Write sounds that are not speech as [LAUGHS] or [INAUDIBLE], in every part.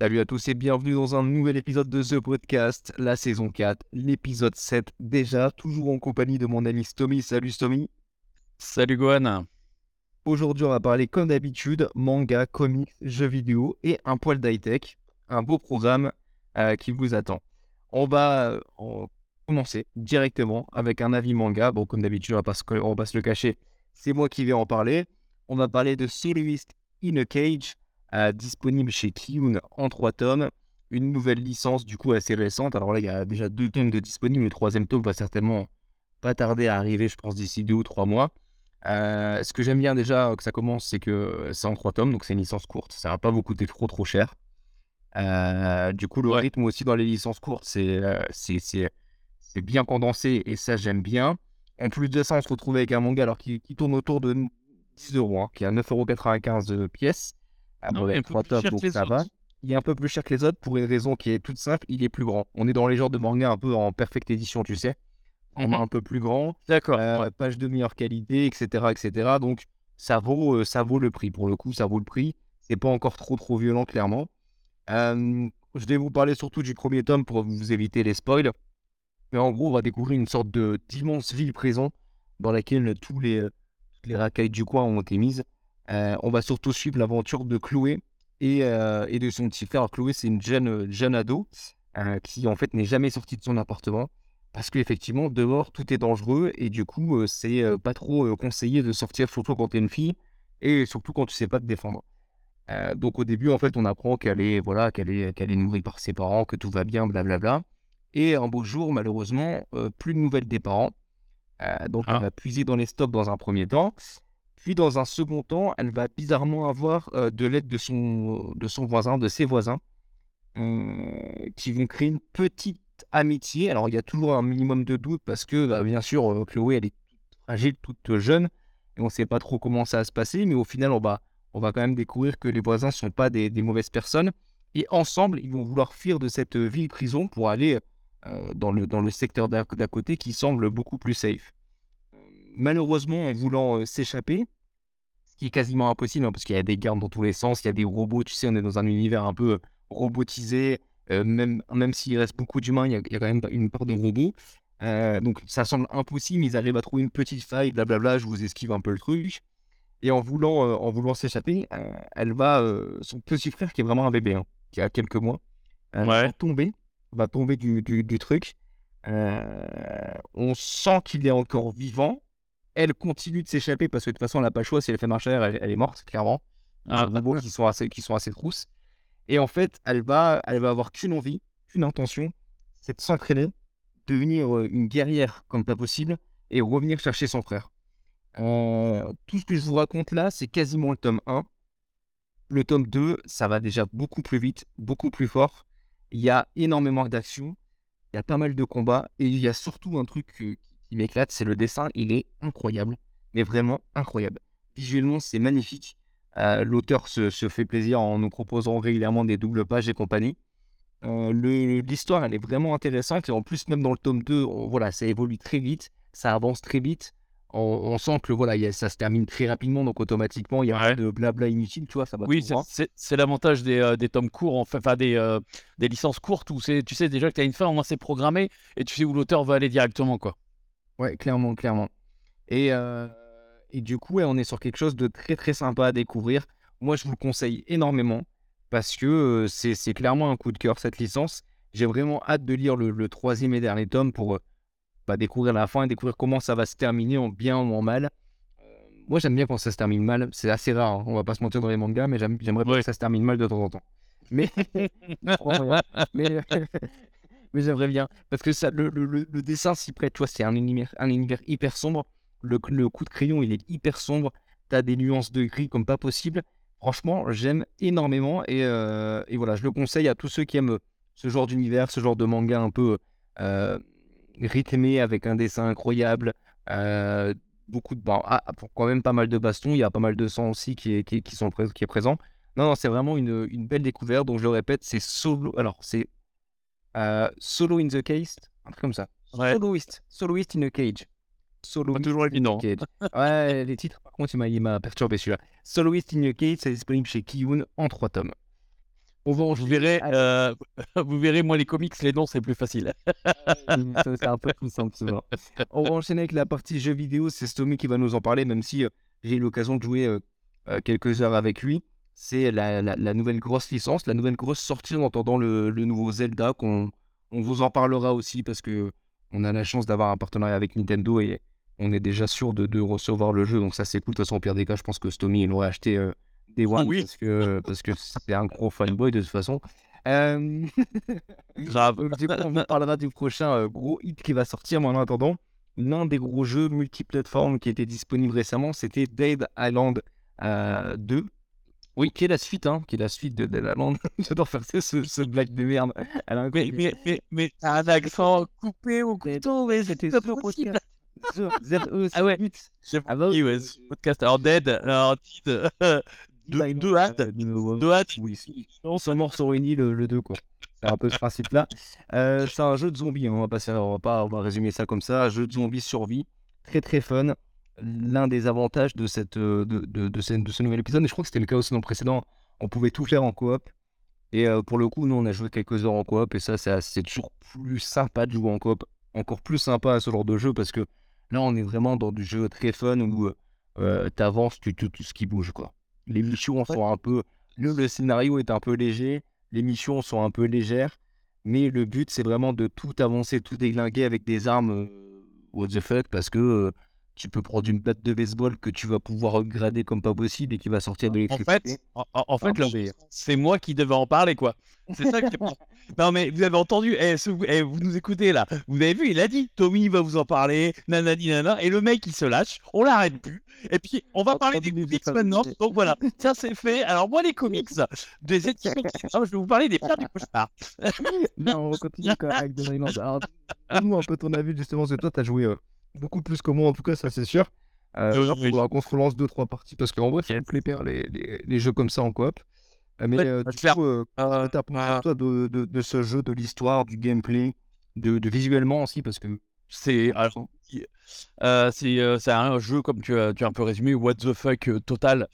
Salut à tous et bienvenue dans un nouvel épisode de The Podcast, la saison 4, l'épisode 7 déjà, toujours en compagnie de mon ami Stomy. Salut Stomy. Salut Gohan. Aujourd'hui on va parler comme d'habitude manga, comics, jeux vidéo et un poil d'high-tech, un beau programme euh, qui vous attend. On va euh, en commencer directement avec un avis manga. Bon comme d'habitude on va pas se, on va pas se le cacher, c'est moi qui vais en parler. On va parler de Soloist in a Cage, euh, disponible chez Kiyun en trois tomes. Une nouvelle licence du coup assez récente. Alors là, il y a déjà deux tomes de disponibles. Le troisième tome va certainement pas tarder à arriver, je pense, d'ici deux ou trois mois. Euh, ce que j'aime bien déjà que ça commence, c'est que c'est en trois tomes, donc c'est une licence courte. Ça va pas vous coûter trop trop cher. Euh, du coup, le rythme aussi dans les licences courtes, c'est c'est bien condensé et ça j'aime bien. En plus de ça, on se retrouve avec un manga alors qui, qui tourne autour de 10 euros, hein, qui est à 9,95€ de pièce. Ah, Non, il est un peu trois plus tomes, cher donc que les ça va. autres. Il est un peu plus cher que les autres pour une raison qui est toute simple, il est plus grand. On est dans les genres de manga un peu en perfect édition, tu sais. On est un peu plus grand, D'accord. euh, page de meilleure qualité, etc., etc. Donc ça vaut, euh, ça vaut le prix. Pour le coup, ça vaut le prix. C'est pas encore trop trop violent, clairement. Euh, je vais vous parler surtout du premier tome pour vous éviter les spoils. Mais en gros, on va découvrir une sorte de d'immense ville prison dans laquelle tous les, les racailles du coin ont été mises. Euh, on va surtout suivre l'aventure de Chloé et, euh, de son petit frère. Chloé, c'est une jeune, jeune ado euh, qui, en fait, n'est jamais sortie de son appartement parce qu'effectivement, dehors, tout est dangereux et du coup, c'est pas trop conseillé de sortir, surtout quand tu es une fille et surtout quand tu sais pas te défendre. Donc, au début, en fait, on apprend qu'elle est, voilà, qu'elle est, qu'elle est nourrie par ses parents, que tout va bien, blablabla. Et un beau jour, malheureusement, plus de nouvelles des parents. Euh, donc, Ah. elle va puiser dans les stocks dans un premier temps. Puis, dans un second temps, elle va bizarrement avoir euh, de l'aide de son, de son voisin, de ses voisins, euh, qui vont créer une petite amitié. Alors, il y a toujours un minimum de doute parce que, bah, bien sûr, Chloé, elle est toute fragile, toute jeune, et on ne sait pas trop comment ça va se passer. Mais au final, on va, on va quand même découvrir que les voisins ne sont pas des, des mauvaises personnes. Et ensemble, ils vont vouloir fuir de cette euh, ville prison pour aller dans, le, dans le secteur d'à d'à côté qui semble beaucoup plus safe. Malheureusement, en voulant euh, s'échapper, ce qui est quasiment impossible, hein, parce qu'il y a des gardes dans tous les sens, il y a des robots, tu sais, on est dans un univers un peu euh, robotisé, euh, même, même s'il reste beaucoup d'humains, il y, a, il y a quand même une part de robots. Euh, donc ça semble impossible, ils arrivent à trouver une petite faille, blablabla, je vous esquive un peu le truc. Et en voulant, euh, en voulant s'échapper, euh, elle va, euh, son petit frère qui est vraiment un bébé, hein, qui a quelques mois, euh, Ouais. tomber, va tomber du, du, du truc. Euh, on sent qu'il est encore vivant. Elle continue de s'échapper parce que de toute façon, elle n'a pas le choix. Si elle fait marche arrière, elle, elle est morte, clairement. Ah, des robots qui sont assez, qui sont assez trousses. Et en fait, elle va, elle va avoir qu'une envie, qu'une intention, c'est de s'entraîner, devenir euh, une guerrière comme pas possible et revenir chercher son frère. Euh, tout ce que je vous raconte là, c'est quasiment le tome 1. Le tome 2, ça va déjà beaucoup plus vite, beaucoup plus fort. Il y a énormément d'action, il y a pas mal de combats et il y a surtout un truc euh, qui m'éclate, c'est le dessin. Il est incroyable, mais vraiment incroyable. Visuellement, c'est magnifique. Euh, L'auteur se, fait plaisir en nous proposant régulièrement des doubles pages et compagnie. Euh, L'histoire, elle est vraiment intéressante et en plus, même dans le tome 2, on- voilà, ça évolue très vite, ça avance très vite. On, on sent que voilà, y a- ça se termine très rapidement, donc automatiquement, il y a Ouais. un de blabla inutile, tu vois, ça va Oui, c'est- l'avantage des, euh, des tomes courts, enfin, des, euh, des licences courtes où tu sais déjà que tu as une fin, au moins c'est programmé et tu sais où l'auteur va aller directement. quoi. Ouais, clairement, clairement. Et, euh, et du coup, ouais, on est sur quelque chose de très très sympa à découvrir. Moi, je vous le conseille énormément parce que c'est c'est clairement un coup de cœur cette licence. J'ai vraiment hâte de lire le, le troisième et dernier tome pour bah, découvrir la fin et découvrir comment ça va se terminer en bien ou en mal. Euh, moi, j'aime bien quand ça se termine mal. C'est assez rare, hein, on va pas se mentir dans les mangas, mais j'aime- j'aimerais bien Ouais. que ça se termine mal de temps en temps. Mais, [LAUGHS] Franchement, mais, [LAUGHS] mais j'aimerais bien. Parce que ça, le, le- le- le dessin s'y prête, tu vois, c'est un univers, un univers hyper sombre. Le, le coup de crayon, il est hyper sombre. Tu as des nuances de gris comme pas possible. Franchement, j'aime énormément. Et, euh, et voilà, je le conseille à tous ceux qui aiment ce genre d'univers, ce genre de manga un peu euh, rythmé avec un dessin incroyable. euh, beaucoup de. Bon, ah, quand même pas mal de bastons. Il y a pas mal de sang aussi qui est, qui, qui sont qui est présent. Non, non, c'est vraiment une, une belle découverte. Donc, je le répète, c'est solo. Alors, c'est euh, Solo in the Case, un truc comme ça. Ouais. Soloist, Soloist in a Cage. Solo toujours évident. Cage. Ouais, les titres, par contre, il m'a- perturbé celui-là. Soloist in your Cage, c'est disponible chez Kiyun en trois tomes. On va Vous verrez, euh, [LAUGHS] vous verrez, moi les comics, les noms c'est plus facile. Ça, c'est un peu plus simple souvent. On va enchaîner avec la partie jeux vidéo. C'est Stomy qui va nous en parler, même si euh, j'ai eu l'occasion de jouer euh, quelques heures avec lui. C'est la, la- la nouvelle grosse licence, la nouvelle grosse sortie en attendant le, le nouveau Zelda. qu'on on vous en parlera aussi parce que on a la chance d'avoir un partenariat avec Nintendo et on est déjà sûr de, de recevoir le jeu. Donc ça c'est cool. De toute façon, au pire des cas, je pense que Stomy il l'aurait acheté Day One oui. parce que parce que c'est un gros fanboy de toute façon. [LAUGHS] Euh, Grave. donc, du coup, on [LAUGHS] parlera du prochain euh, gros hit qui va sortir. Mais en attendant, l'un des gros jeux multiplateformes qui était disponible récemment, c'était Dead Island euh, 2. Oui, qui est la suite, hein, qui est la suite de Dead Island. [LAUGHS] J'adore faire ce, ce, blague de merde. Elle a un Mais, mais, mais, un accent coupé au couteau, mais c'était sur possible. Ah ouais. Ah bah, podcast. Alors, Dead, alors, Dead, deux, deux hâtes, deux hâtes. Oui, on se mort sur île, le 2, quoi. C'est un peu ce principe-là. Euh, c'est un jeu de zombies, hein, on va pas, faire- on va pas on va résumer ça comme ça. Un jeu de zombies survie, très très fun. L'un des avantages de, cette, euh, de, de, de, ce, de ce nouvel épisode, et je crois que c'était le cas aussi dans le précédent, on pouvait tout faire en coop. Et euh, pour le coup, nous, on a joué quelques heures en coop, et ça, c'est toujours plus sympa de jouer en coop. Encore plus sympa à ce genre de jeu, parce que là, on est vraiment dans du jeu très fun où euh, tu avances, tu tues tout ce qui bouge, quoi. Les missions sont un peu. Le, le scénario est un peu léger, les missions sont un peu légères, mais le but, c'est vraiment de tout avancer, tout déglinguer avec des armes euh, what the fuck, parce que euh, tu peux prendre une batte de baseball que tu vas pouvoir upgrader comme pas possible et qui va sortir de En l'électricité. fait, en, en- en fait, Ah, c'est moi qui devais en parler, quoi. C'est ça qui est [LAUGHS] Non, mais vous avez entendu, eh, ce- eh, vous nous écoutez là. Vous avez vu, il a dit, Tommy va vous en parler, nanani nana, et le mec il se lâche, on l'arrête plus. Et puis, on va parler des comics maintenant. Donc voilà, ça c'est fait. Alors, moi, les comics, des [LAUGHS] éditions, Ah, je vais vous parler des pierres du cauchemar. Non, on continue quand même avec Dead Island. Alors, donne-nous un peu ton avis, justement, parce que toi, tu as joué euh, beaucoup plus que moi, en tout cas, ça c'est sûr. Euh, il faudra qu'on se relance 2-3 parties, parce qu'en vrai, ça me plaît bien les, les, les jeux comme ça en coop. Euh, mais Ouais, euh, va du coup, euh, Euh, pensé, euh, toi, de, de, de ce jeu, de l'histoire, du gameplay, de, de visuellement aussi, parce que. c'est euh, c'est euh, c'est un jeu, comme tu as, tu as un peu résumé, what the fuck total.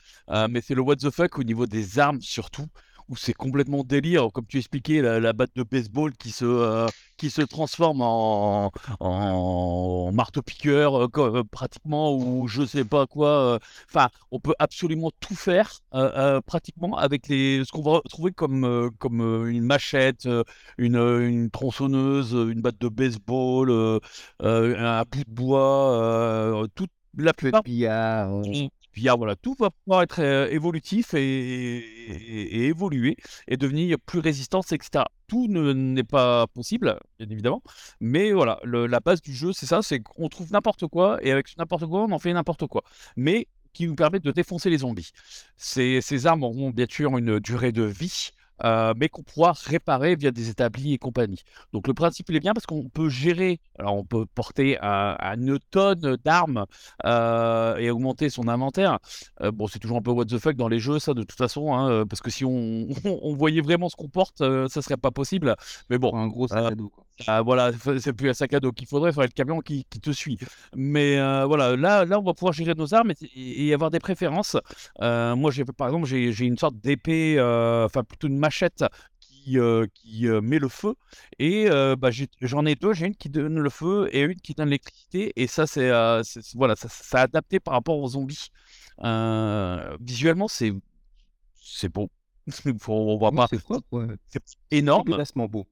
Mais c'est le what the fuck au niveau des armes surtout, où c'est complètement délire. Comme tu expliquais, la, la batte de baseball qui se, euh, qui se transforme en, en marteau-piqueur, euh, euh, pratiquement, ou je sais pas quoi. euh. Enfin, on peut absolument tout faire, pratiquement, avec les, ce qu'on va trouver comme, comme une machette, une, une tronçonneuse, une batte de baseball, un bout de bois, toute la plupart. billard. Puis ah, voilà, tout va pouvoir être euh, évolutif et, évoluer et devenir plus résistant, etc. Tout ne- n'est pas possible, bien évidemment, mais voilà, la base du jeu, c'est ça, c'est qu'on trouve n'importe quoi et avec n'importe quoi, on en fait n'importe quoi, mais qui nous permet de défoncer les zombies. Ces, ces armes auront bien sûr une durée de vie. Euh, mais qu'on pourra réparer via des établis et compagnie. Donc le principe il est bien parce qu'on peut gérer, alors on peut porter à, à une tonne d'armes euh, et augmenter son inventaire. Euh, bon, c'est toujours un peu what the fuck dans les jeux, ça, de toute façon, hein, parce que si [LAUGHS] on, on voyait vraiment ce qu'on porte, ça serait pas possible. Mais bon, un gros sac à dos. Quoi. Ah, voilà, c'est plus un sac à dos qu'il faudrait, il faudrait le camion qui, qui te suit. Mais euh, voilà, là, là, on va pouvoir gérer nos armes et, et avoir des préférences. Euh, moi, j'ai par exemple, j'ai une sorte d'épée, euh, enfin plutôt une machette qui, qui met le feu. Et bah, j'en ai deux, j'ai une qui donne le feu et une qui donne l'électricité. Et ça, c'est voilà, ça, adapté par rapport aux zombies. Visuellement, c'est c'est beau. [LAUGHS] On voit Oui, pas, c'est énorme. Beau.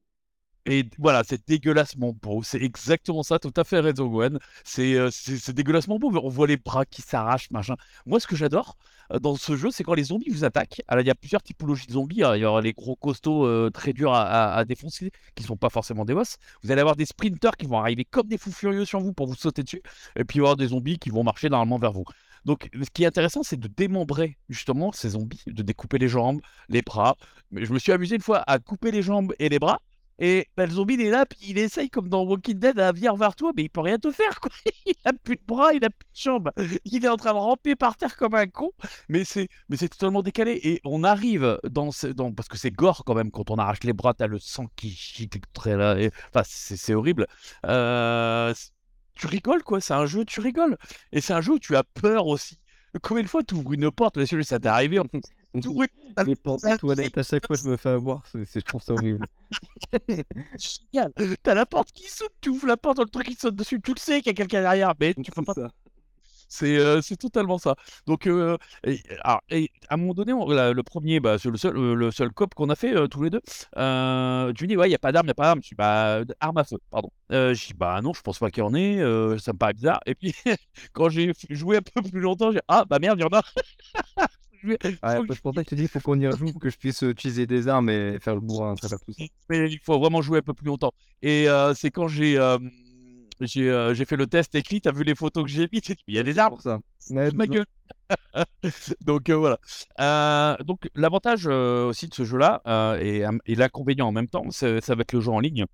Et voilà, c'est dégueulassement beau. C'est exactement ça, tout à fait raison, Gwen. C'est euh, dégueulassement beau. On voit les bras qui s'arrachent, machin. Moi, ce que j'adore euh, dans ce jeu, c'est quand les zombies vous attaquent. Alors, il y a plusieurs typologies de zombies. hein. Il y aura les gros costauds euh, très durs à, défoncer, qui sont pas forcément des boss. Vous allez avoir des sprinters qui vont arriver comme des fous furieux sur vous pour vous sauter dessus. Et puis, il y avoir des zombies qui vont marcher normalement vers vous. Donc, ce qui est intéressant, c'est de démembrer justement ces zombies, de découper les jambes, les bras. Mais je me suis amusé une fois à couper les jambes et les bras. Et bah, le zombie, il est là, puis il essaye, comme dans Walking Dead, à venir vers toi, mais il peut rien te faire, quoi. [LAUGHS] Il a plus de bras, il a plus de jambes. Il est en train de ramper par terre comme un con, mais c'est, mais c'est totalement décalé. Et on arrive dans, ce- dans parce que c'est gore quand même, quand on arrache les bras, t'as le sang qui gicle très là. Enfin, c'est, horrible. Euh, tu rigoles, quoi. C'est un jeu, tu rigoles. Et c'est un jeu où tu as peur aussi. Combien de fois tu ouvres une porte, monsieur, ça t'est arrivé Les portes de toilette, à chaque fois, je me fais avoir. C'est, je trouve ça horrible. [LAUGHS] Génial. T'as la porte qui saute, tu ouvres la porte, le truc qui saute dessus, tu le sais qu'il y a quelqu'un derrière, mais tu peux pas. Ça. C'est euh, c'est totalement ça. Donc, euh, et, alors, et à un moment donné, on- la- le premier, bah, c'est le seul, euh, le seul cop qu'on a fait euh, tous les deux. Tu me dis, ouais, il n'y a pas d'arme, il n'y a pas d'arme. Je dis, bah, arme à feu, pardon. Je dis, bah non, je pense pas qu'il y en ait, ça me paraît bizarre. Et puis, [LAUGHS] quand j'ai joué un peu plus longtemps, j'ai ah, bah merde, il y en a. [LAUGHS] Je vais- Ouais, faut que c'est pour ça que je te dis, il faut qu'on y rejoue pour que je puisse euh, utiliser des armes et faire le bourrin tout ça. mais il faut vraiment jouer un peu plus longtemps. Et euh, c'est quand j'ai euh, j'ai euh, fait le test écrit, t'as vu les photos que j'ai mis, tu dis, il y a des arbres, Pour ça. Ouais, ma gueule. [LAUGHS] donc euh, voilà. Euh, donc l'avantage euh, aussi de ce jeu-là euh, et, et l'inconvénient en même temps, ça va être le jeu en ligne.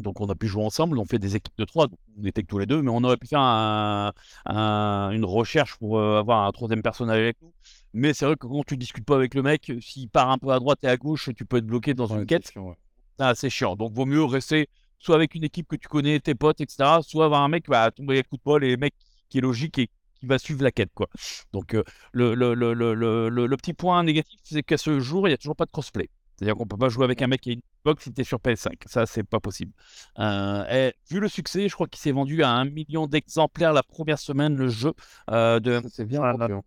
Donc on a pu jouer ensemble, on fait des équipes de trois, donc on était que tous les deux, mais on aurait pu faire un- un- une recherche pour euh, avoir un troisième personnage avec nous. Mais c'est vrai que quand tu discutes pas avec le mec, s'il part un peu à droite et à gauche, tu peux être bloqué dans Ouais, une quête. ouais. Ah, c'est chiant. Donc, vaut mieux rester soit avec une équipe que tu connais, tes potes, etc., soit avoir un mec qui va tomber à coup de bol et mec qui est logique et qui va suivre la quête, quoi. Donc, euh, le, le, le, le, le, le- le petit point négatif, c'est qu'à ce jour, il n'y a toujours pas de crossplay. C'est-à-dire qu'on peut pas jouer avec un mec qui a une box si t'es sur PS5. Ça, c'est pas possible. Euh, et vu le succès, je crois qu'il s'est vendu à un million d'exemplaires la première semaine, le jeu euh, de C'est bien. Voilà.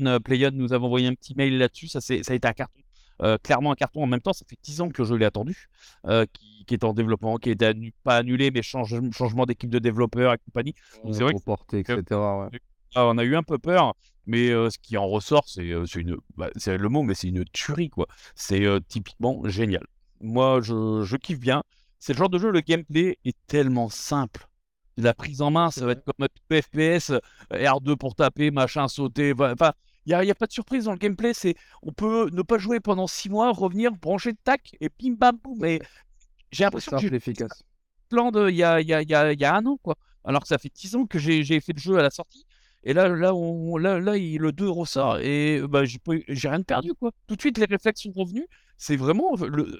Euh, Playon nous avons envoyé un petit mail là-dessus. Ça, ça a été un carton. Euh, clairement un carton en même temps. Ça fait 10 ans que je l'ai attendu, euh, qui, qui est en développement, qui est annu- pas annulé, mais change- changement d'équipe de développeurs et compagnie. Donc, c'est vrai que Reporté, etc. ouais. ah, on a eu un peu peur, mais euh, ce qui en ressort, c'est une, bah, c'est le mot, mais c'est une tuerie quoi. C'est typiquement génial. Moi, je, je kiffe bien. C'est le genre de jeu, le gameplay est tellement simple. La prise en main, ça va être comme un FPS, euh, R2 pour taper, machin, sauter. Enfin, il n'y a, y a pas de surprise dans le gameplay. C'est, on peut ne pas jouer pendant six mois, revenir, brancher, tac, et bim bam boum. Et j'ai l'impression que j'ai efficace. plan de il y a, il y a, il y a, il y a un an, quoi. Alors que ça fait 10 ans que j'ai fait le jeu à la sortie. Et là, là, on, là, là il, le 2 ressort et bah, j'ai rien perdu, quoi. Tout de suite, les réflexes sont revenus. C'est vraiment le,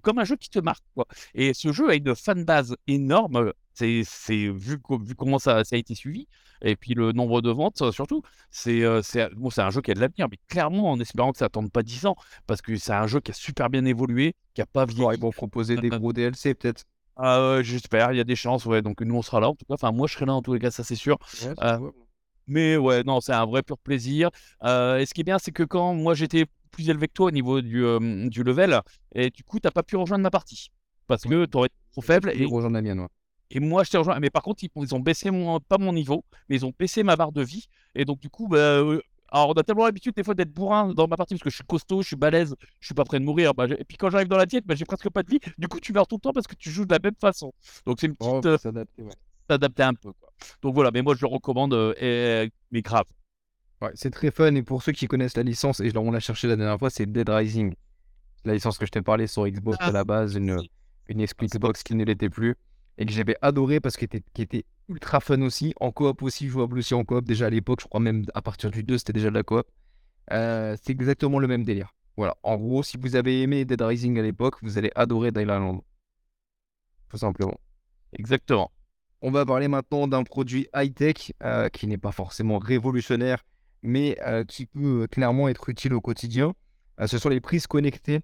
comme un jeu qui te marque, quoi. Et ce jeu a une fanbase énorme. C'est c'est- vu, vu comment ça, ça a été suivi. Et puis le nombre de ventes, euh, surtout, c'est euh, bon, c'est un jeu qui a de l'avenir, mais clairement en espérant que ça attende pas 10 ans, parce que c'est un jeu qui a super bien évolué, qui a pas vieilli. Ils vont proposer des gros DLC peut-être. Ah j'espère, il y a des chances, ouais. Donc nous on sera là en tout cas. Enfin moi je serai là en tous les cas, ça c'est sûr. Ouais, Euh, Mais ouais, non, c'est un vrai pur plaisir. Euh, et ce qui est bien, c'est que quand moi j'étais plus élevé que toi au niveau du, euh, du level, et du coup t'as pas pu rejoindre ma partie parce que t'aurais été trop faible. Et, rejoindre la mienne, ouais. et moi je t'ai rejoint. Mais par contre ils, ils ont baissé mon, pas mon niveau, mais ils ont baissé ma barre de vie. Et donc du coup, bah, euh, alors on a tellement l'habitude des fois d'être bourrin dans ma partie parce que je suis costaud, je suis balèze, je suis pas prêt de mourir. Bah, et puis quand j'arrive dans la diète, bah, j'ai presque pas de vie. Du coup tu meurs tout le temps parce que tu joues de la même façon. Donc c'est une petite Oh, euh, faut s'adapter, ouais. un peu. Quoi. Donc voilà, mais moi je le recommande, euh, et, mais grave. Ouais, c'est très fun et pour ceux qui connaissent la licence, et on l'a cherché la dernière fois, c'est Dead Rising. La licence que je t'ai parlé sur Xbox Ah. à la base, une, une Xbox qui ne l'était plus et que j'avais adoré parce qu'elle était, qui était ultra fun aussi, en coop aussi, jouable aussi en coop. Déjà à l'époque, je crois même à partir du 2, c'était déjà de la coop. Euh, c'est exactement le même délire. Voilà, en gros, si vous avez aimé Dead Rising à l'époque, vous allez adorer Dylan Tout simplement. Exactement. On va parler maintenant d'un produit high-tech euh, qui n'est pas forcément révolutionnaire, mais qui peut clairement être utile au quotidien. Ce sont les prises connectées.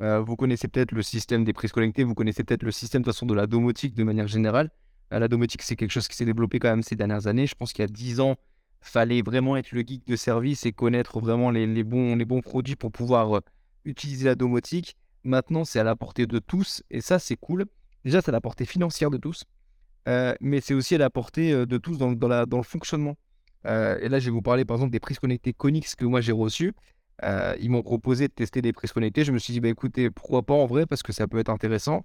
Vous connaissez peut-être le système des prises connectées, vous connaissez peut-être le système de façon de la domotique de manière générale. La domotique, c'est quelque chose qui s'est développé quand même ces dernières années. Je pense qu'il y a 10 ans, fallait vraiment être le geek de service et connaître vraiment les, bons, les bons produits pour pouvoir utiliser la domotique. Maintenant, c'est à la portée de tous et ça, c'est cool. Déjà, c'est à la portée financière de tous. Mais c'est aussi à la portée de tous dans, dans dans le fonctionnement. Euh, et là, je vais vous parler par exemple des prises connectées Konix que moi j'ai reçues. Euh, ils m'ont proposé de tester des prises connectées. Je me suis dit, bah, écoutez, pourquoi pas en vrai, parce que ça peut être intéressant.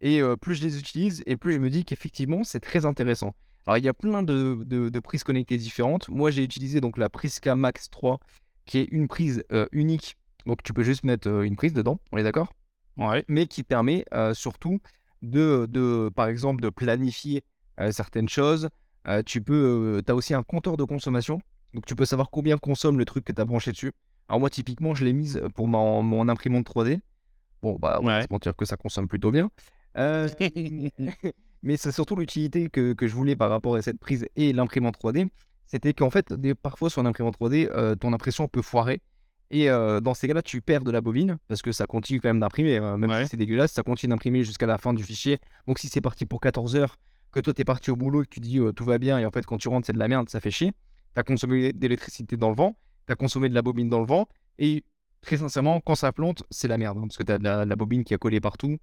Et euh, plus je les utilise, et plus je me dis qu'effectivement, c'est très intéressant. Alors, il y a plein de, de- de prises connectées différentes. Moi, j'ai utilisé donc la Prisca Max 3, qui est une prise unique. Donc, tu peux juste mettre une prise dedans, on est d'accord? Ouais. mais qui permet surtout de, de, par exemple, de planifier certaines choses. Euh, tu peux, as aussi un compteur de consommation, donc tu peux savoir combien consomme le truc que tu as branché dessus. Alors moi, typiquement, je l'ai mise pour mon, mon imprimante 3D. Bon, bah, on va se mentir que ça consomme plutôt bien. Euh, [LAUGHS] Mais c'est surtout l'utilité que, que je voulais par rapport à cette prise et l'imprimante 3D. C'était qu'en fait, des, parfois sur une imprimante 3D, euh, ton impression peut foirer. Et euh, dans ces cas-là, tu perds de la bobine parce que ça continue quand même d'imprimer. euh, même Ouais. si c'est dégueulasse, ça continue d'imprimer jusqu'à la fin du fichier. Donc si c'est parti pour 14 heures, que toi t'es parti au boulot et que tu dis euh, tout va bien, et en fait quand tu rentres c'est de la merde, ça fait chier. T'as consommé d'électricité dans le vent, t'as consommé de la bobine dans le vent, et très sincèrement, quand ça plante, c'est la merde. hein, parce que de la, de la bobine qui a collé partout.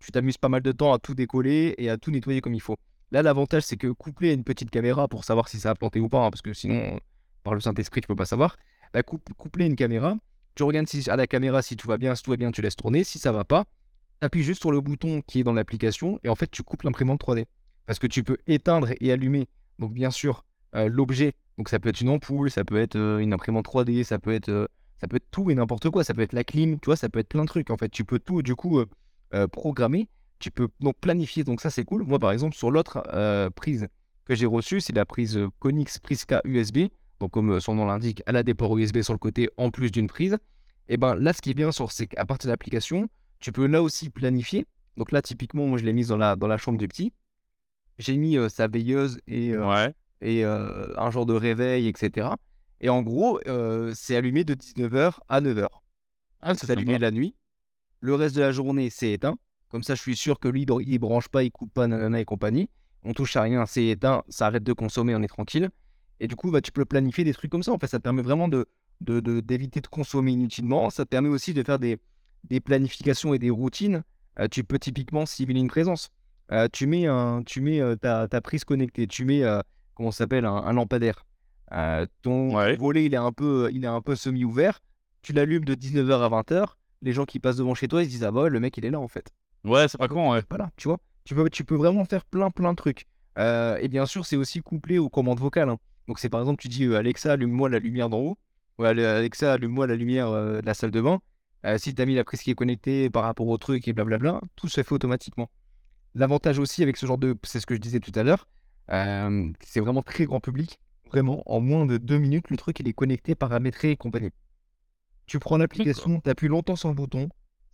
Tu t'amuses pas mal de temps à tout décoller et à tout nettoyer comme il faut. Là, l'avantage, c'est que couplé à une petite caméra pour savoir si ça a planté ou pas, hein, parce que sinon, par le Saint-Esprit, tu peux pas savoir. Bah, coup- couplé à une caméra, tu regardes si, à la caméra si tout va bien, si tout va bien, tu laisses tourner. Si ça va pas, tu appuies juste sur le bouton qui est dans l'application et en fait, tu coupes l'imprimante 3D. Parce que tu peux éteindre et allumer, donc bien sûr, euh, l'objet. Donc ça peut être une ampoule, ça peut être euh, une imprimante 3D, ça peut être, euh, ça peut tout et n'importe quoi. Ça peut être la clim, tu vois, ça peut être plein de trucs. En fait, tu peux tout, du coup, programmer. Tu peux donc planifier. Donc ça, c'est cool. Moi, par exemple, sur l'autre prise que j'ai reçue, c'est la prise Konix Prisca USB. Donc, comme son nom l'indique, elle a des ports USB sur le côté en plus d'une prise. Et ben là, ce qui est bien sur, c'est qu'à partir de l'application, tu peux là aussi planifier. Donc là, typiquement, moi, je l'ai mise dans la, dans la chambre du petit. J'ai mis euh, sa veilleuse et, euh, Ouais. et euh, un genre de réveil, etc. Et en gros, c'est allumé de 19h à 9h. Ah, c'est allumé sympa. la nuit. Le reste de la journée, c'est éteint. Comme ça, je suis sûr que lui, il branche pas, il coupe pas, nanana et compagnie. On touche à rien, c'est éteint, ça arrête de consommer, on est tranquille. Et du coup, bah, tu peux planifier des trucs comme ça. En fait, ça te permet vraiment de, de, de- d'éviter de consommer inutilement. Ça te permet aussi de faire des, des planifications et des routines. Tu peux typiquement cibler une présence. Euh, tu mets, un, tu mets euh, ta, ta prise connectée, tu mets, euh, comment s'appelle, un, un lampadaire. Ton Ouais. volet, il est un peu, il est un peu semi-ouvert. Tu l'allumes de 19h à 20h. Les gens qui passent devant chez toi, ils se disent Ah bah ouais, le mec, il est là en fait. Ouais, c'est pas con, ouais. Voilà, tu vois? Tu peux, tu peux vraiment faire plein, plein de trucs. Et bien sûr, c'est aussi couplé aux commandes vocales. hein. Donc, c'est par exemple, tu dis Alexa, allume-moi la lumière d'en haut. Ou Ale- Alexa, allume-moi la lumière de la salle de bain. Si tu as mis la prise qui est connectée par rapport au truc et blablabla, tout se fait automatiquement. L'avantage aussi avec ce genre de. C'est ce que je disais tout à l'heure. euh, c'est vraiment très grand public. Vraiment, en moins de deux minutes, le truc il est connecté, paramétré et compagnie. Tu prends l'application, tu appuies longtemps sur le bouton,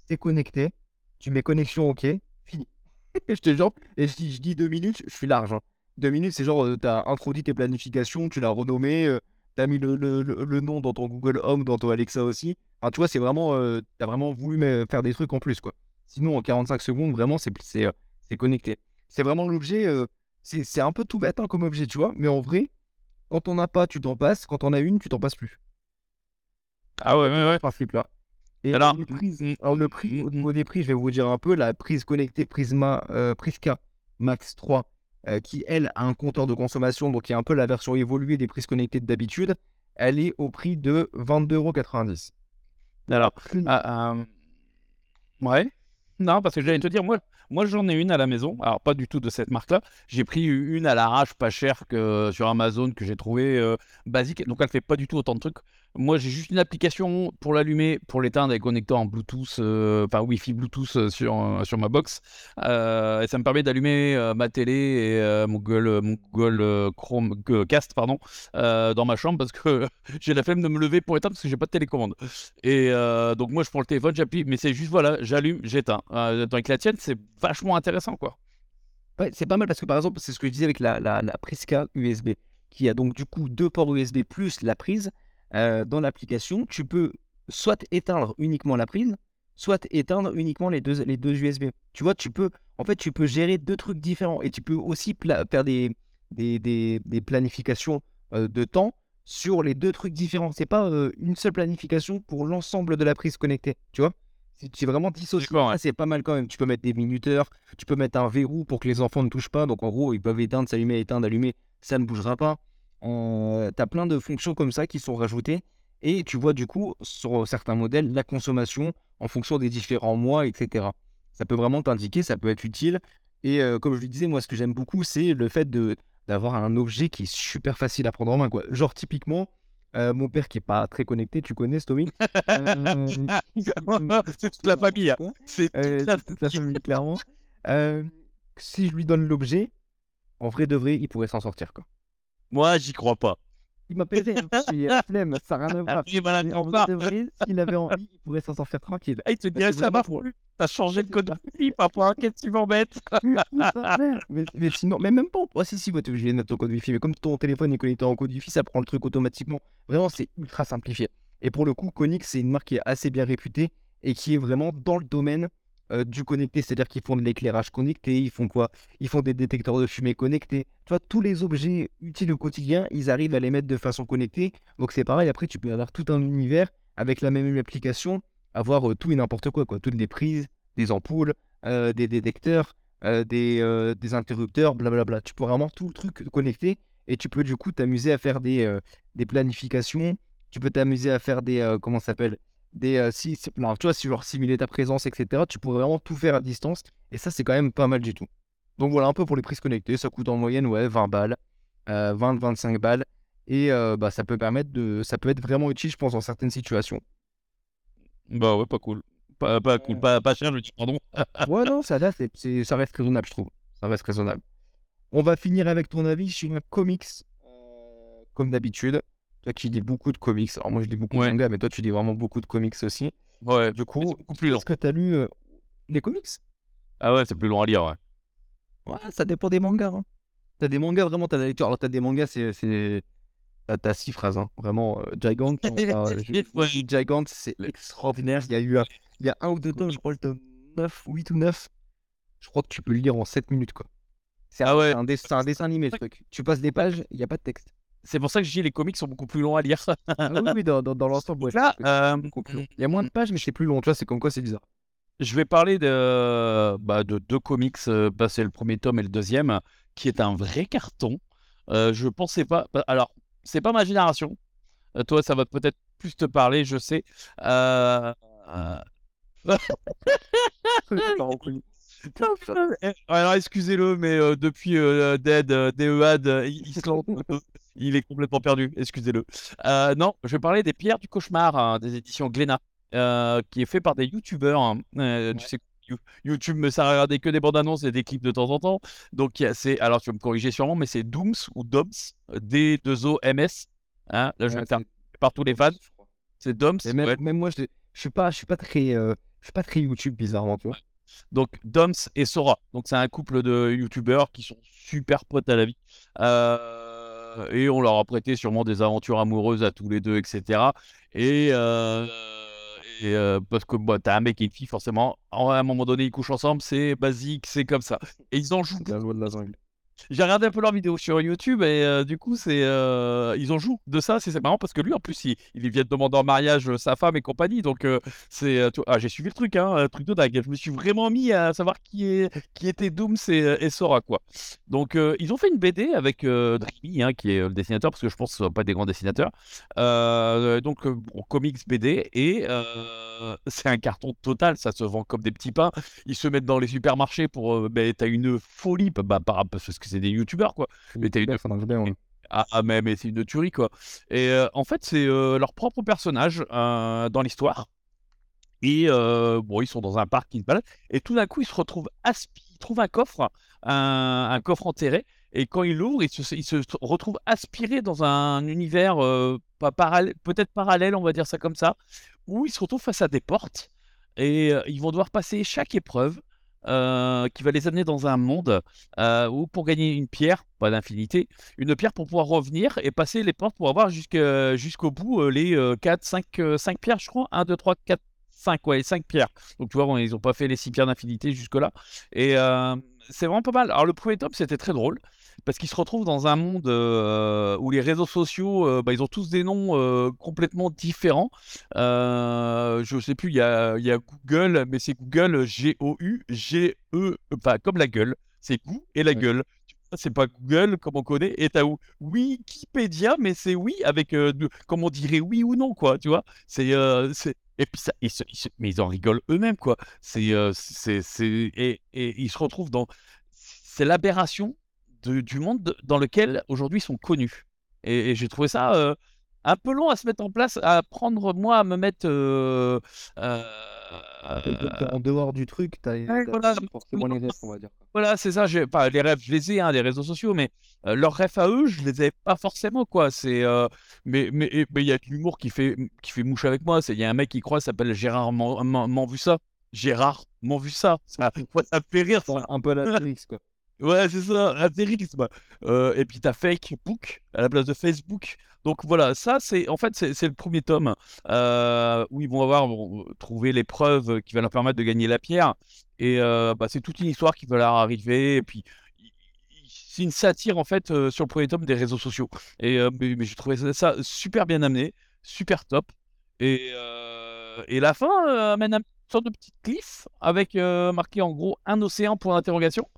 c'est connecté, tu mets connexion OK, fini. [LAUGHS] je te jure, et si je dis deux minutes, je suis large. hein. Deux minutes, c'est genre, tu as introduit tes planifications, tu l'as renommé, tu as mis le, le- le- le nom dans ton Google Home, dans ton Alexa aussi. Enfin, tu vois, c'est vraiment, tu as vraiment voulu faire des trucs en plus, quoi. Sinon, en 45 secondes, vraiment, c'est c'est, connecté. C'est vraiment l'objet, euh, c'est un peu tout bête hein, comme objet, tu vois, mais en vrai, quand on n'a pas, tu t'en passes, quand on a une, tu t'en passes plus. Ah ouais, ouais, ouais. principe là. Et Alors, les prises, mm, alors le prix, au mm, niveau des prix, je vais vous dire un peu, la prise connectée Prisma, euh, Prisca Max 3, euh, qui elle a un compteur de consommation, donc qui est un peu la version évoluée des prises connectées d'habitude, elle est au prix de 22,90€. Alors, ah, euh, ouais. Non, parce que j'allais te dire, moi, moi j'en ai une à la maison. Alors, pas du tout de cette marque-là. J'ai pris une à l'arrache, pas chère sur Amazon, que j'ai trouvé euh, basique. Donc, elle fait pas du tout autant de trucs. Moi, j'ai juste une application pour l'allumer, pour l'éteindre et connecter en Bluetooth, euh, enfin Wi-Fi Bluetooth euh, sur, euh, sur ma box. Et ça me permet d'allumer ma télé et mon Google, mon Cast pardon, dans ma chambre parce que [LAUGHS] j'ai la flemme de me lever pour éteindre parce que j'ai pas de télécommande. Et donc moi je prends le téléphone, j'appuie, mais c'est juste voilà, j'allume, j'éteins. Avec la tienne, c'est vachement intéressant quoi. C'est pas mal parce que par exemple, c'est ce que je disais avec la, la, la Prisca USB, qui a donc du coup deux ports USB plus la prise. Euh, dans l'application, tu peux soit éteindre uniquement la prise, soit éteindre uniquement les deux, les deux USB. Tu vois, tu peux, en fait, tu peux gérer deux trucs différents et tu peux aussi faire des, des, des, des planifications euh, de temps sur les deux trucs différents. C'est pas euh, une seule planification pour l'ensemble de la prise connectée, tu vois? C'est vraiment dissocié. Ouais. C'est pas mal quand même. Tu peux mettre des minuteurs, tu peux mettre un verrou pour que les enfants ne touchent pas. Donc en gros, ils peuvent éteindre, s'allumer, éteindre, allumer, ça ne bougera pas. Euh, tu as plein de fonctions comme ça qui sont rajoutées. Et tu vois du coup, sur certains modèles, la consommation en fonction des différents mois, etc. Ça peut vraiment t'indiquer, ça peut être utile. Et euh, comme je le disais, moi, ce que j'aime beaucoup, c'est le fait de d'avoir un objet qui est super facile à prendre en main. Quoi. Genre, typiquement, euh, mon père qui est pas très connecté, tu connais, Stomy Euh, c'est [LAUGHS] [LAUGHS] toute la famille. hein. C'est euh, toute la c'est toute la famille, clairement. Euh, si je lui donne l'objet, en vrai de vrai, il pourrait s'en sortir. Quoi. Moi, j'y crois pas. Il m'appellerait. hein. Je suis, euh, [LAUGHS] flemme, ça n'a rien à voir. En vrai, de s'il avait envie, il pourrait s'en sortir tranquille. Ah, il te c'est ça m'a plu. T'as changé le code Wi-Fi, papa. Qu'est-ce que tu m'embêtes mais, mais sinon, mais même pas. [LAUGHS] Ouais, si, si, ouais, t'es obligé de mettre ton code Wi-Fi. Mais comme ton téléphone est connecté en code Wi-Fi, ça prend le truc automatiquement. Vraiment, c'est ultra simplifié. Et pour le coup, Konix, c'est une marque qui est assez bien réputée et qui est vraiment dans le domaine euh, du connecté. C'est-à-dire qu'ils font de l'éclairage connecté, ils font quoi? Ils font des détecteurs de fumée connectés. Tu tous les objets utiles au quotidien, ils arrivent à les mettre de façon connectée. Donc c'est pareil, après, tu peux avoir tout un univers avec la même application, avoir euh, tout et n'importe quoi, quoi. Toutes des prises, des ampoules, euh, des détecteurs, des, des interrupteurs, blablabla. Tu peux vraiment tout le truc connecté et tu peux du coup t'amuser à faire des, des planifications. Tu peux t'amuser à faire des. comment ça s'appelle? Des, euh, si, tu vois, si genre simuler ta présence, etc., tu pourrais vraiment tout faire à distance. Et ça, c'est quand même pas mal du tout. Donc voilà un peu pour les prises connectées. Ça coûte en moyenne, ouais, 20 balles, euh, 20-25 balles. Et euh, bah, ça peut permettre de. Ça peut être vraiment utile, je pense, dans certaines situations. Bah ouais, pas cool. Pas, pas cool, pas, pas cher, je dis pardon. Ouais, [LAUGHS] non, ça, là, c'est, c'est- ça reste raisonnable, je trouve. Ça reste raisonnable. On va finir avec ton avis sur un comics, euh, comme d'habitude. Toi qui lis beaucoup de comics. Alors moi, je lis beaucoup Ouais. de mangas, mais toi, tu lis vraiment beaucoup de comics aussi. Ouais, Du coup, c'est plus long. est-ce que tu as lu euh, les comics? Ah ouais, c'est plus long à lire, ouais. Ouais, ça dépend des mangas. Hein. T'as des mangas, vraiment, t'as la lecture. Alors, t'as des mangas, c'est. T'as, six phrases, hein. vraiment. euh, Gigant, [LAUGHS] je-. Gigant, c'est extraordinaire. Il y a eu un, il y a un ou deux tomes, je crois, le tome 9, 8 ou 9. Je crois que tu peux le lire en 7 minutes, quoi. C'est un, Ah ouais. c'est un, dess- c'est un dessin animé, le truc. Tu passes des pages, il n'y a pas de texte. C'est pour ça que je dis les comics sont beaucoup plus longs à lire. Ah oui, oui, dans, dans, dans l'ensemble, ouais. [LAUGHS] Là, euh, beaucoup plus long. Il y a moins de pages, mais c'est plus long. Tu vois, c'est comme quoi c'est bizarre. je vais parler de, bah, de deux comics, euh, bah, c'est le premier tome et le deuxième, qui est un vrai carton. Euh, je pensais pas. bah, Alors, c'est pas ma génération. Euh, toi, ça va peut-être plus te parler, je sais. Euh, [LAUGHS] Alors, excusez-le, mais euh, depuis euh, Dead, euh, DEAD, euh, [LAUGHS] il, est complètement perdu. Excusez-le. Euh, non, je vais parler des Pierres du Cauchemar hein, des éditions Glénat, euh, qui est fait par des youtubeurs. hein. Euh, Tu sais, YouTube me sert à regarder que des bandes annonces et des clips de temps en temps. Donc, c'est, alors tu vas me corriger sûrement, mais c'est Dooms ou Doms, D2O-M-S. Hein, là, je vais me faire par tous les fans. C'est Doms. Et même, ouais. même moi, je je suis pas, je suis pas très, je suis pas très YouTube bizarrement, tu vois. Donc Doms et Sora. Donc c'est un couple de youtubeurs qui sont super potes à la vie. Euh, et on leur a prêté sûrement des aventures amoureuses à tous les deux, etc. Et, euh, euh, parce que bah, t'as un mec et une fille, forcément, à un moment donné, ils couchent ensemble, c'est basique, c'est comme ça. Et ils en jouent. La loi de la jungle. J'ai regardé un peu leurs vidéos sur YouTube et euh, du coup, c'est euh, ils en jouent de ça. C'est marrant parce que lui, en plus, il, vient de demander en mariage euh, sa femme et compagnie. Donc, c'est ah, j'ai suivi le truc, hein, un truc de dingue. Je me suis vraiment mis à savoir qui, était Dooms et, et Sora, quoi. Donc, ils ont fait une BD avec Dreamy, hein, qui est le dessinateur, parce que je pense que ce pas des grands dessinateurs. Donc, comics BD et c'est un carton total. Ça se vend comme des petits pains ils se mettent dans les supermarchés pour. Ben, t'as une folie, bah, bah, par- parce que c'est des youtubeurs, quoi. Mais t'as une. Ouais. Ah, ah, mais, mais c'est une tuerie, quoi. Et euh, en fait, c'est euh, leur propre personnage euh, dans l'histoire. Et bon, ils sont dans un parc, ils se baladent. Et tout d'un coup, ils se retrouvent aspi- ils trouvent un coffre, un, un coffre enterré. Et quand ils l'ouvrent, ils se, ils se retrouvent aspirés dans un univers pas parallèle, peut-être parallèle, on va dire ça comme ça, où ils se retrouvent face à des portes. Et ils vont devoir passer chaque épreuve euh, qui va les amener dans un monde euh, où pour gagner une pierre, pas d'infinité, une pierre pour pouvoir revenir et passer les portes pour avoir jusqu'au bout euh, les 4, 5, 5 pierres, je crois. 1, 2, 3, 4, 5, ouais, 5 pierres. Donc tu vois, bon, ils n'ont pas fait les 6 pierres d'infinité jusque-là. Et euh, c'est vraiment pas mal. Alors le premier tome, c'était très drôle. Parce qu'ils se retrouvent dans un monde euh, où les réseaux sociaux, euh, bah, ils ont tous des noms euh, complètement différents. Je sais plus, il y a, il y a Google, mais c'est Google G-O-U, G-E, enfin comme la gueule. C'est Gou et la Ouais. gueule. C'est pas Google comme on connaît. Et t'as Wikipédia, mais c'est oui avec, euh, comme on dirait oui ou non, quoi. Tu vois? C'est, euh, et puis ça, ils se- mais ils en rigolent eux-mêmes, quoi. C'est, euh, c'est, et, et ils se retrouvent dans, c'est l'aberration du monde de- dans lequel aujourd'hui ils sont connus. Et, j'ai trouvé ça euh, un peu long à se mettre en place, à apprendre moi à me mettre euh, Euh, en dehors du truc, tu as, voilà, forcément les rêves, on va dire. Voilà, c'est ça. Pas les rêves, je les ai, hein, des réseaux sociaux, mais leurs rêves à eux, je les ai pas forcément, quoi. C'est, mais mais il y a de l'humour qui fait qui fait mouche avec moi. C'est il y a un mec qui croit, s'appelle Gérard m'en vu ça. Gérard m'en vu ça. Ça, ça fait rire. Un peu la [LAUGHS] quoi. Ouais, c'est ça, intérisme. Euh, et puis t'as Facebook à la place de Facebook. Donc voilà, ça c'est en fait c'est le premier tome euh, où ils vont avoir trouvé les preuves qui vont leur permettre de gagner la pierre. Et euh, bah, c'est toute une histoire qui va leur arriver. Et puis c'est une satire en fait sur le premier tome des réseaux sociaux. Et mais, j'ai trouvé ça, super bien amené, super top. Et, et la fin amène une sorte de petite cliff avec marqué en gros un océan pour l'interrogation.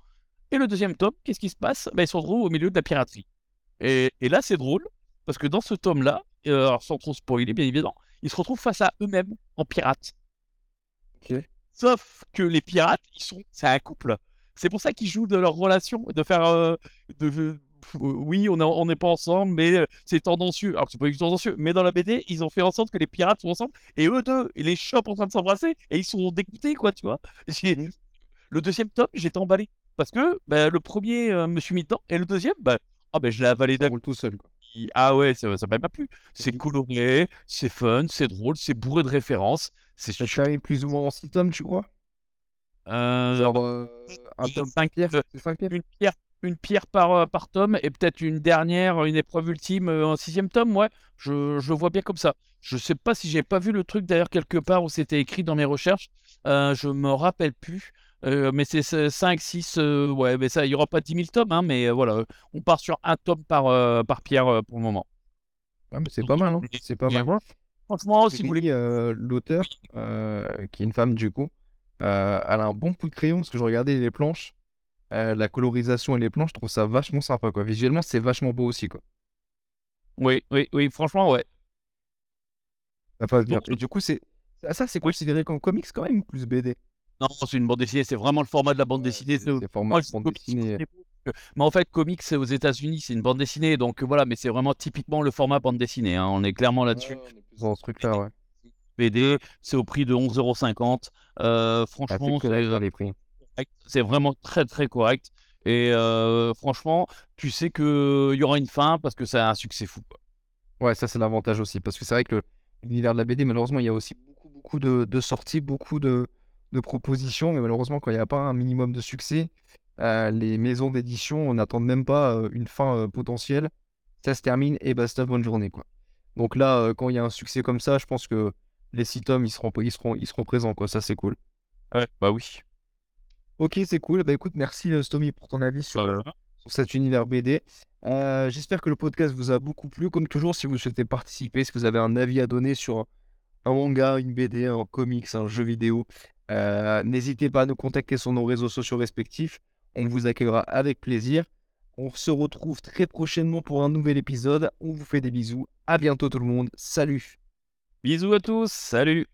Et le deuxième tome, qu'est-ce qui se passe? Ben, Ils se retrouvent au milieu de la piraterie. Et, là, c'est drôle, parce que dans ce tome-là, euh, alors sans trop spoiler, bien évidemment, ils se retrouvent face à eux-mêmes en pirates. Sauf que les pirates, ils sont, c'est un couple. C'est pour ça qu'ils jouent de leur relation, de faire, euh, de, oui, on n'est pas ensemble, mais euh, c'est tendancieux. Alors c'est pas du tendancieux, mais dans la BD, ils ont fait en sorte que les pirates sont ensemble et eux deux, ils les chopent en train de s'embrasser et ils sont dégoûtés, quoi, tu vois. Mmh. Le deuxième tome, j'étais emballé. Parce que bah, le premier euh, me suis mis dedans et le deuxième, bah, ah, bah, je l'ai avalé d'un tout seul. Ah ouais, ça m'a pas plu. C'est coloré, c'est fun, c'est drôle, c'est bourré de références. C'est Ça plus ou moins en 6 tomes, tu crois? Euh, Genre euh, un tome 5 pierres, Une pierre, une pierre par, par tome et peut-être une dernière, une épreuve ultime en sixième tome, ouais. Je, je vois bien comme ça. Je sais pas si j'ai pas vu le truc d'ailleurs quelque part où c'était écrit dans mes recherches. je me rappelle plus. Euh, mais c'est 5, 6, euh, ouais, mais ça, il n'y aura pas 10 000 tomes, hein, mais euh, voilà, on part sur un tome par, par pierre pour le moment. c'est pas mal, hein c'est pas mal. Franchement, si vous voulez. L'auteur, qui est une femme du coup, elle a un bon coup de crayon parce que je regardais les planches, la colorisation et les planches, je trouve ça vachement sympa, quoi. Visuellement, c'est vachement beau aussi, quoi. Oui, oui, oui, franchement, ouais. Ça passe bien. Et du coup, c'est ça, c'est considéré comme comics quand même, plus BD non, c'est une bande dessinée, c'est vraiment le format de la bande dessinée. C'est format de bande dessinée. Mais en fait, comics, c'est aux États-Unis, c'est une bande dessinée, donc voilà, mais c'est vraiment typiquement le format bande dessinée. Hein, on est clairement là-dessus. dans ce truc-là, ouais. BD, c'est au prix de 11,50€. Euh, franchement, c'est vraiment très très correct. Et euh, franchement, tu sais qu'il y aura une fin parce que c'est un succès fou. Ouais, ça c'est l'avantage aussi. Parce que c'est vrai que l'univers de la BD, malheureusement, il y a aussi beaucoup, beaucoup de sorties, beaucoup de, de propositions, mais malheureusement, quand il n'y a pas un minimum de succès, euh, les maisons d'édition n'attendent même pas euh, une fin euh, potentielle. Ça se termine et basta, bonne journée. Quoi. Donc là, quand il y a un succès comme ça, je pense que les six tomes, ils seront, ils seront, ils seront présents. Quoi. Ça, c'est cool. Ouais, bah oui. Ok, c'est cool. Bah écoute, merci Stomy pour ton avis sur, bah, sur cet univers BD. J'espère que le podcast vous a beaucoup plu. Comme toujours, si vous souhaitez participer, si vous avez un avis à donner sur un manga, une BD, un comics, un jeu vidéo, euh, n'hésitez pas à nous contacter sur nos réseaux sociaux respectifs. On vous accueillera avec plaisir. On se retrouve très prochainement pour un nouvel épisode. On vous fait des bisous. À bientôt tout le monde. Salut. Bisous à tous. Salut.